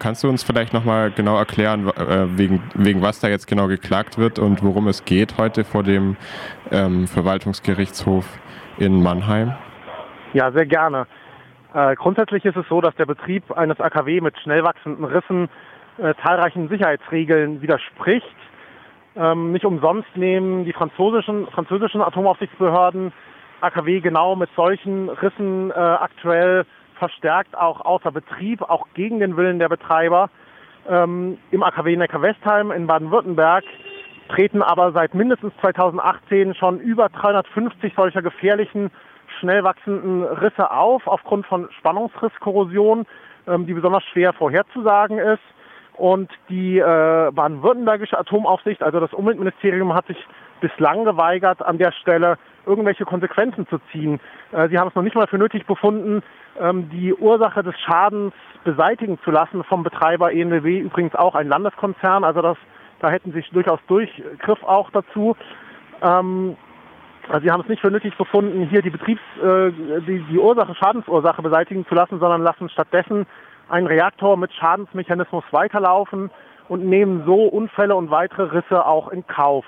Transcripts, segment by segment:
Kannst du uns vielleicht nochmal genau erklären, äh, wegen, wegen was da jetzt genau geklagt wird und worum es geht heute vor dem ähm, Verwaltungsgerichtshof in Mannheim? Ja, sehr gerne. Äh, grundsätzlich ist es so, dass der Betrieb eines AKW mit schnell wachsenden Rissen äh, zahlreichen Sicherheitsregeln widerspricht. Ähm, nicht umsonst nehmen die französischen, französischen Atomaufsichtsbehörden AKW genau mit solchen Rissen äh, aktuell verstärkt auch außer Betrieb, auch gegen den Willen der Betreiber. Ähm, Im AKW Neckar-Westheim in Baden-Württemberg treten aber seit mindestens 2018 schon über 350 solcher gefährlichen, schnell wachsenden Risse auf, aufgrund von Spannungsrisskorrosion, ähm, die besonders schwer vorherzusagen ist. Und die äh, baden-württembergische Atomaufsicht, also das Umweltministerium, hat sich bislang geweigert, an der Stelle irgendwelche Konsequenzen zu ziehen. Äh, sie haben es noch nicht mal für nötig befunden, ähm, die Ursache des Schadens beseitigen zu lassen vom Betreiber ENBW, übrigens auch ein Landeskonzern, also das, da hätten sie durchaus Durchgriff auch dazu. Ähm, also sie haben es nicht für nötig befunden, hier die Betriebs, äh, die, die Ursache, Schadensursache beseitigen zu lassen, sondern lassen stattdessen einen Reaktor mit Schadensmechanismus weiterlaufen und nehmen so Unfälle und weitere Risse auch in Kauf.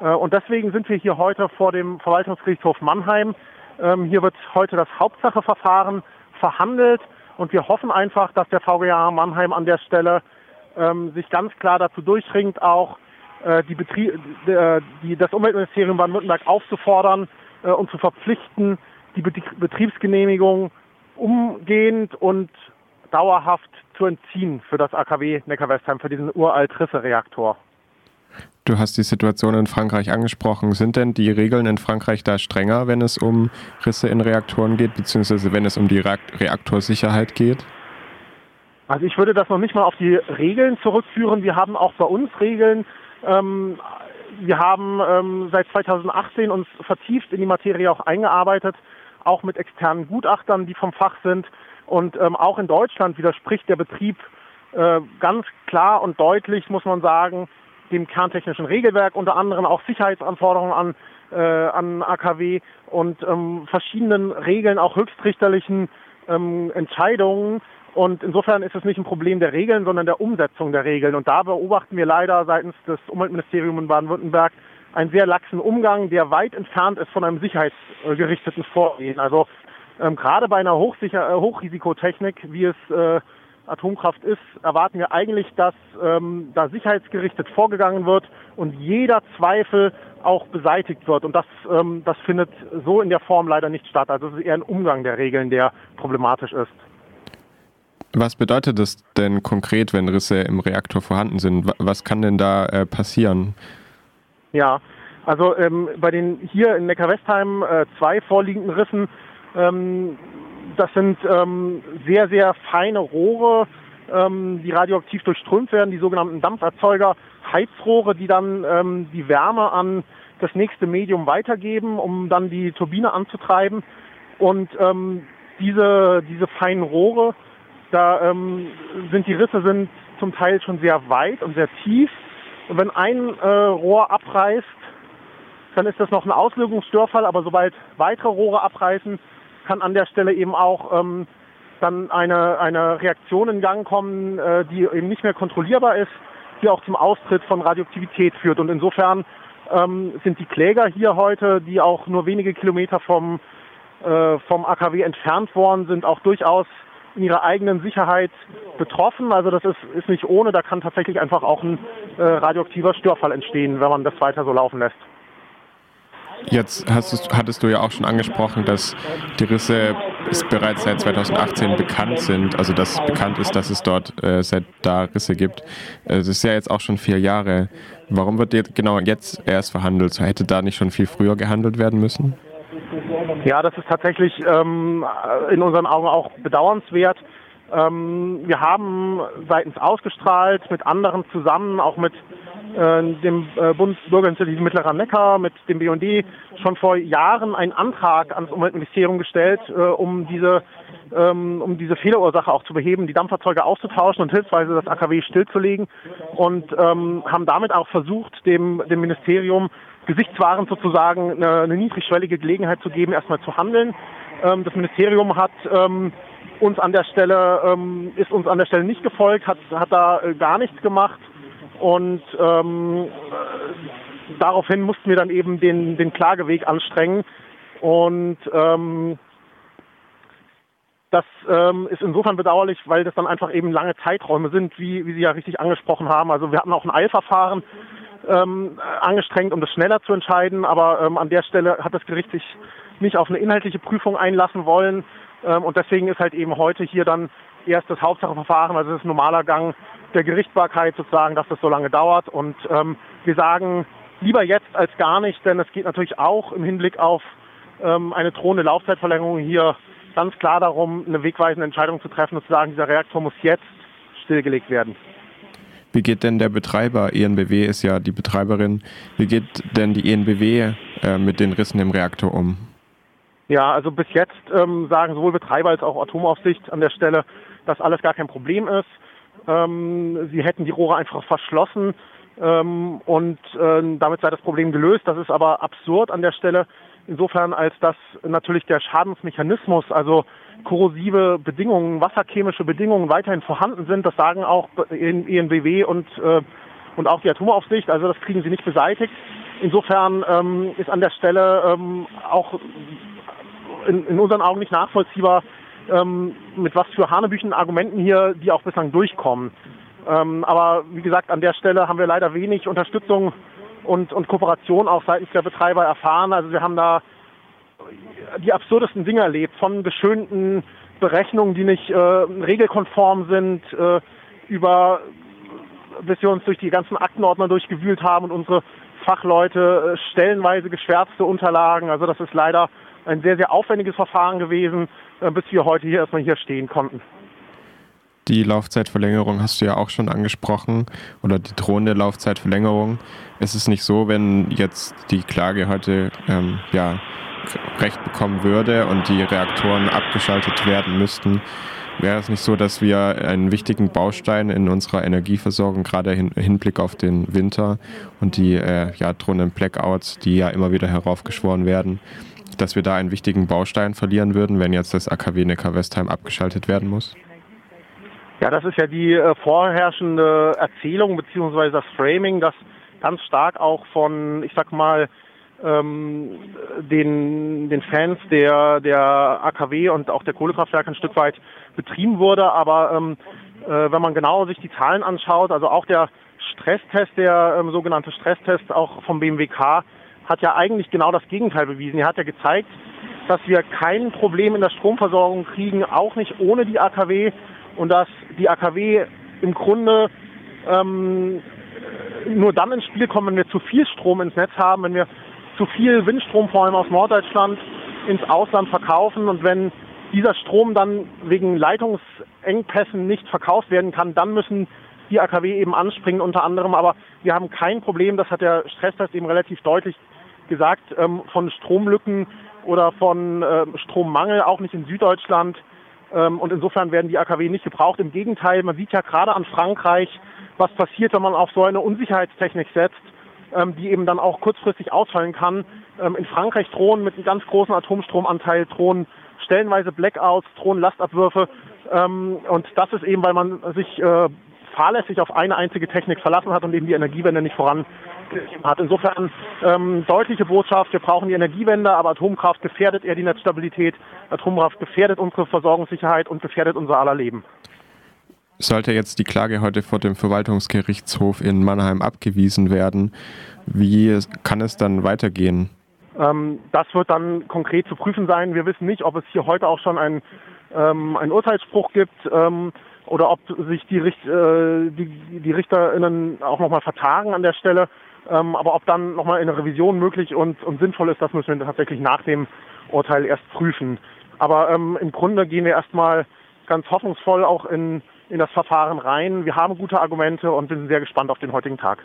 Äh, und deswegen sind wir hier heute vor dem Verwaltungsgerichtshof Mannheim. Ähm, hier wird heute das Hauptsacheverfahren verhandelt und wir hoffen einfach, dass der VGH Mannheim an der Stelle ähm, sich ganz klar dazu durchringt, auch äh, die Betrie äh, die, das Umweltministerium Baden-Württemberg aufzufordern und zu verpflichten, die Betriebsgenehmigung umgehend und dauerhaft zu entziehen für das AKW Neckar-Westheim, für diesen uralt Risse-Reaktor. Du hast die Situation in Frankreich angesprochen. Sind denn die Regeln in Frankreich da strenger, wenn es um Risse in Reaktoren geht, beziehungsweise wenn es um die Reaktorsicherheit geht? Also ich würde das noch nicht mal auf die Regeln zurückführen. Wir haben auch bei uns Regeln. Ähm, wir haben ähm, seit 2018 uns vertieft in die Materie auch eingearbeitet, auch mit externen Gutachtern, die vom Fach sind. Und ähm, auch in Deutschland widerspricht der Betrieb äh, ganz klar und deutlich, muss man sagen, dem kerntechnischen Regelwerk, unter anderem auch Sicherheitsanforderungen an, äh, an AKW und ähm, verschiedenen Regeln, auch höchstrichterlichen ähm, Entscheidungen. Und insofern ist es nicht ein Problem der Regeln, sondern der Umsetzung der Regeln. Und da beobachten wir leider seitens des Umweltministeriums in Baden-Württemberg einen sehr laxen Umgang, der weit entfernt ist von einem sicherheitsgerichteten Vorgehen. Also ähm, gerade bei einer Hochsicher äh, Hochrisikotechnik, wie es äh, Atomkraft ist, erwarten wir eigentlich, dass ähm, da sicherheitsgerichtet vorgegangen wird und jeder Zweifel auch beseitigt wird. Und das, ähm, das findet so in der Form leider nicht statt. Also es ist eher ein Umgang der Regeln, der problematisch ist. Was bedeutet das denn konkret, wenn Risse im Reaktor vorhanden sind? Was kann denn da äh, passieren? Ja, also ähm, bei den hier in Neckar-Westheim äh, zwei vorliegenden Rissen ähm, das sind ähm, sehr, sehr feine Rohre, ähm, die radioaktiv durchströmt werden, die sogenannten Dampferzeuger, Heizrohre, die dann ähm, die Wärme an das nächste Medium weitergeben, um dann die Turbine anzutreiben. Und ähm, diese, diese feinen Rohre, da ähm, sind die Risse sind zum Teil schon sehr weit und sehr tief. Und wenn ein äh, Rohr abreißt, dann ist das noch ein Auslösungsstörfall, aber sobald weitere Rohre abreißen, kann an der Stelle eben auch ähm, dann eine, eine Reaktion in Gang kommen, äh, die eben nicht mehr kontrollierbar ist, die auch zum Austritt von Radioaktivität führt. Und insofern ähm, sind die Kläger hier heute, die auch nur wenige Kilometer vom, äh, vom AKW entfernt worden sind, auch durchaus in ihrer eigenen Sicherheit betroffen. Also das ist, ist nicht ohne, da kann tatsächlich einfach auch ein äh, radioaktiver Störfall entstehen, wenn man das weiter so laufen lässt. Jetzt hast, hattest du ja auch schon angesprochen, dass die Risse bereits seit 2018 bekannt sind, also dass bekannt ist, dass es dort äh, seit da Risse gibt. Es ist ja jetzt auch schon vier Jahre. Warum wird jetzt genau jetzt erst verhandelt? Hätte da nicht schon viel früher gehandelt werden müssen? Ja, das ist tatsächlich ähm, in unseren Augen auch bedauernswert. Ähm, wir haben seitens ausgestrahlt mit anderen zusammen, auch mit äh, dem äh, Bundesbürgerinitiative Mittlerer Neckar, mit dem BND schon vor Jahren einen Antrag ans Umweltministerium gestellt, äh, um diese ähm, um diese Fehlerursache auch zu beheben, die Dampferzeuge auszutauschen und hilfsweise das AKW stillzulegen und ähm, haben damit auch versucht, dem, dem Ministerium gesichtswahrend sozusagen eine, eine niedrigschwellige Gelegenheit zu geben, erstmal zu handeln. Ähm, das Ministerium hat ähm, uns an der Stelle, ähm, ist uns an der Stelle nicht gefolgt, hat, hat da äh, gar nichts gemacht und ähm, äh, daraufhin mussten wir dann eben den, den Klageweg anstrengen und ähm, das ähm, ist insofern bedauerlich, weil das dann einfach eben lange Zeiträume sind, wie, wie Sie ja richtig angesprochen haben. Also wir hatten auch ein Eilverfahren ähm, angestrengt, um das schneller zu entscheiden, aber ähm, an der Stelle hat das Gericht sich nicht auf eine inhaltliche Prüfung einlassen wollen. Ähm, und deswegen ist halt eben heute hier dann erst das Hauptsacheverfahren, also das ist ein normaler Gang der Gerichtsbarkeit sozusagen, dass das so lange dauert. Und ähm, wir sagen lieber jetzt als gar nicht, denn es geht natürlich auch im Hinblick auf ähm, eine drohende Laufzeitverlängerung hier ganz klar darum, eine wegweisende Entscheidung zu treffen und zu sagen, dieser Reaktor muss jetzt stillgelegt werden. Wie geht denn der Betreiber, ENBW ist ja die Betreiberin, wie geht denn die ENBW äh, mit den Rissen im Reaktor um? Ja, also bis jetzt ähm, sagen sowohl Betreiber als auch Atomaufsicht an der Stelle, dass alles gar kein Problem ist. Ähm, sie hätten die Rohre einfach verschlossen ähm, und äh, damit sei das Problem gelöst. Das ist aber absurd an der Stelle insofern als dass natürlich der Schadensmechanismus, also korrosive Bedingungen, wasserchemische Bedingungen weiterhin vorhanden sind. Das sagen auch ENBW und, äh, und auch die Atomaufsicht. Also das kriegen sie nicht beseitigt. Insofern ähm, ist an der Stelle ähm, auch in, in, unseren Augen nicht nachvollziehbar, ähm, mit was für hanebüchen Argumenten hier, die auch bislang durchkommen. Ähm, aber wie gesagt, an der Stelle haben wir leider wenig Unterstützung und, und Kooperation auch seitens der Betreiber erfahren. Also wir haben da die absurdesten Dinge erlebt, von geschönten Berechnungen, die nicht äh, regelkonform sind, äh, über bis wir uns durch die ganzen Aktenordner durchgewühlt haben und unsere Fachleute äh, stellenweise geschwärzte Unterlagen. Also das ist leider ein sehr, sehr aufwendiges Verfahren gewesen, äh, bis wir heute hier erstmal hier stehen konnten. Die Laufzeitverlängerung hast du ja auch schon angesprochen oder die drohende Laufzeitverlängerung. Es ist nicht so, wenn jetzt die Klage heute ähm, ja, Recht bekommen würde und die Reaktoren abgeschaltet werden müssten, wäre es nicht so, dass wir einen wichtigen Baustein in unserer Energieversorgung, gerade im Hinblick auf den Winter und die äh, ja, drohenden Blackouts, die ja immer wieder heraufgeschworen werden, dass wir da einen wichtigen Baustein verlieren würden, wenn jetzt das AKW Neckar-Westheim abgeschaltet werden muss? Ja, das ist ja die äh, vorherrschende Erzählung beziehungsweise das Framing, das ganz stark auch von, ich sag mal, ähm, den, den Fans der, der AKW und auch der Kohlekraftwerke ein Stück weit betrieben wurde. Aber ähm, äh, wenn man genau sich die Zahlen anschaut, also auch der Stresstest, der ähm, sogenannte Stresstest auch vom BMWK, hat ja eigentlich genau das Gegenteil bewiesen. Er hat ja gezeigt, dass wir kein Problem in der Stromversorgung kriegen, auch nicht ohne die AKW und dass die AKW im Grunde ähm, nur dann ins Spiel kommen, wenn wir zu viel Strom ins Netz haben, wenn wir zu viel Windstrom vor allem aus Norddeutschland ins Ausland verkaufen und wenn dieser Strom dann wegen Leitungsengpässen nicht verkauft werden kann, dann müssen die AKW eben anspringen unter anderem. Aber wir haben kein Problem, das hat der Stresstest eben relativ deutlich gesagt, ähm, von Stromlücken oder von äh, Strommangel, auch nicht in Süddeutschland. Ähm, und insofern werden die AKW nicht gebraucht. Im Gegenteil, man sieht ja gerade an Frankreich, was passiert, wenn man auf so eine Unsicherheitstechnik setzt, ähm, die eben dann auch kurzfristig ausfallen kann. Ähm, in Frankreich drohen mit einem ganz großen Atomstromanteil drohen stellenweise Blackouts, drohen Lastabwürfe. und das ist eben, weil man sich äh, fahrlässig auf eine einzige Technik verlassen hat und eben die Energiewende nicht voran hat. Insofern ähm, deutliche Botschaft, wir brauchen die Energiewende, aber Atomkraft gefährdet eher die Netzstabilität, Atomkraft gefährdet unsere Versorgungssicherheit und gefährdet unser aller Leben. Sollte jetzt die Klage heute vor dem Verwaltungsgerichtshof in Mannheim abgewiesen werden, wie kann es dann weitergehen? Ähm, das wird dann konkret zu prüfen sein. Wir wissen nicht, ob es hier heute auch schon einen, ähm, einen Urteilsspruch gibt. Ähm, oder ob sich die, Richt, äh, die, die RichterInnen auch nochmal vertagen an der Stelle. Ähm, aber ob dann nochmal eine Revision möglich und, und sinnvoll ist, das müssen wir tatsächlich nach dem Urteil erst prüfen. Aber ähm, im Grunde gehen wir erstmal ganz hoffnungsvoll auch in, in das Verfahren rein. Wir haben gute Argumente und sind sehr gespannt auf den heutigen Tag.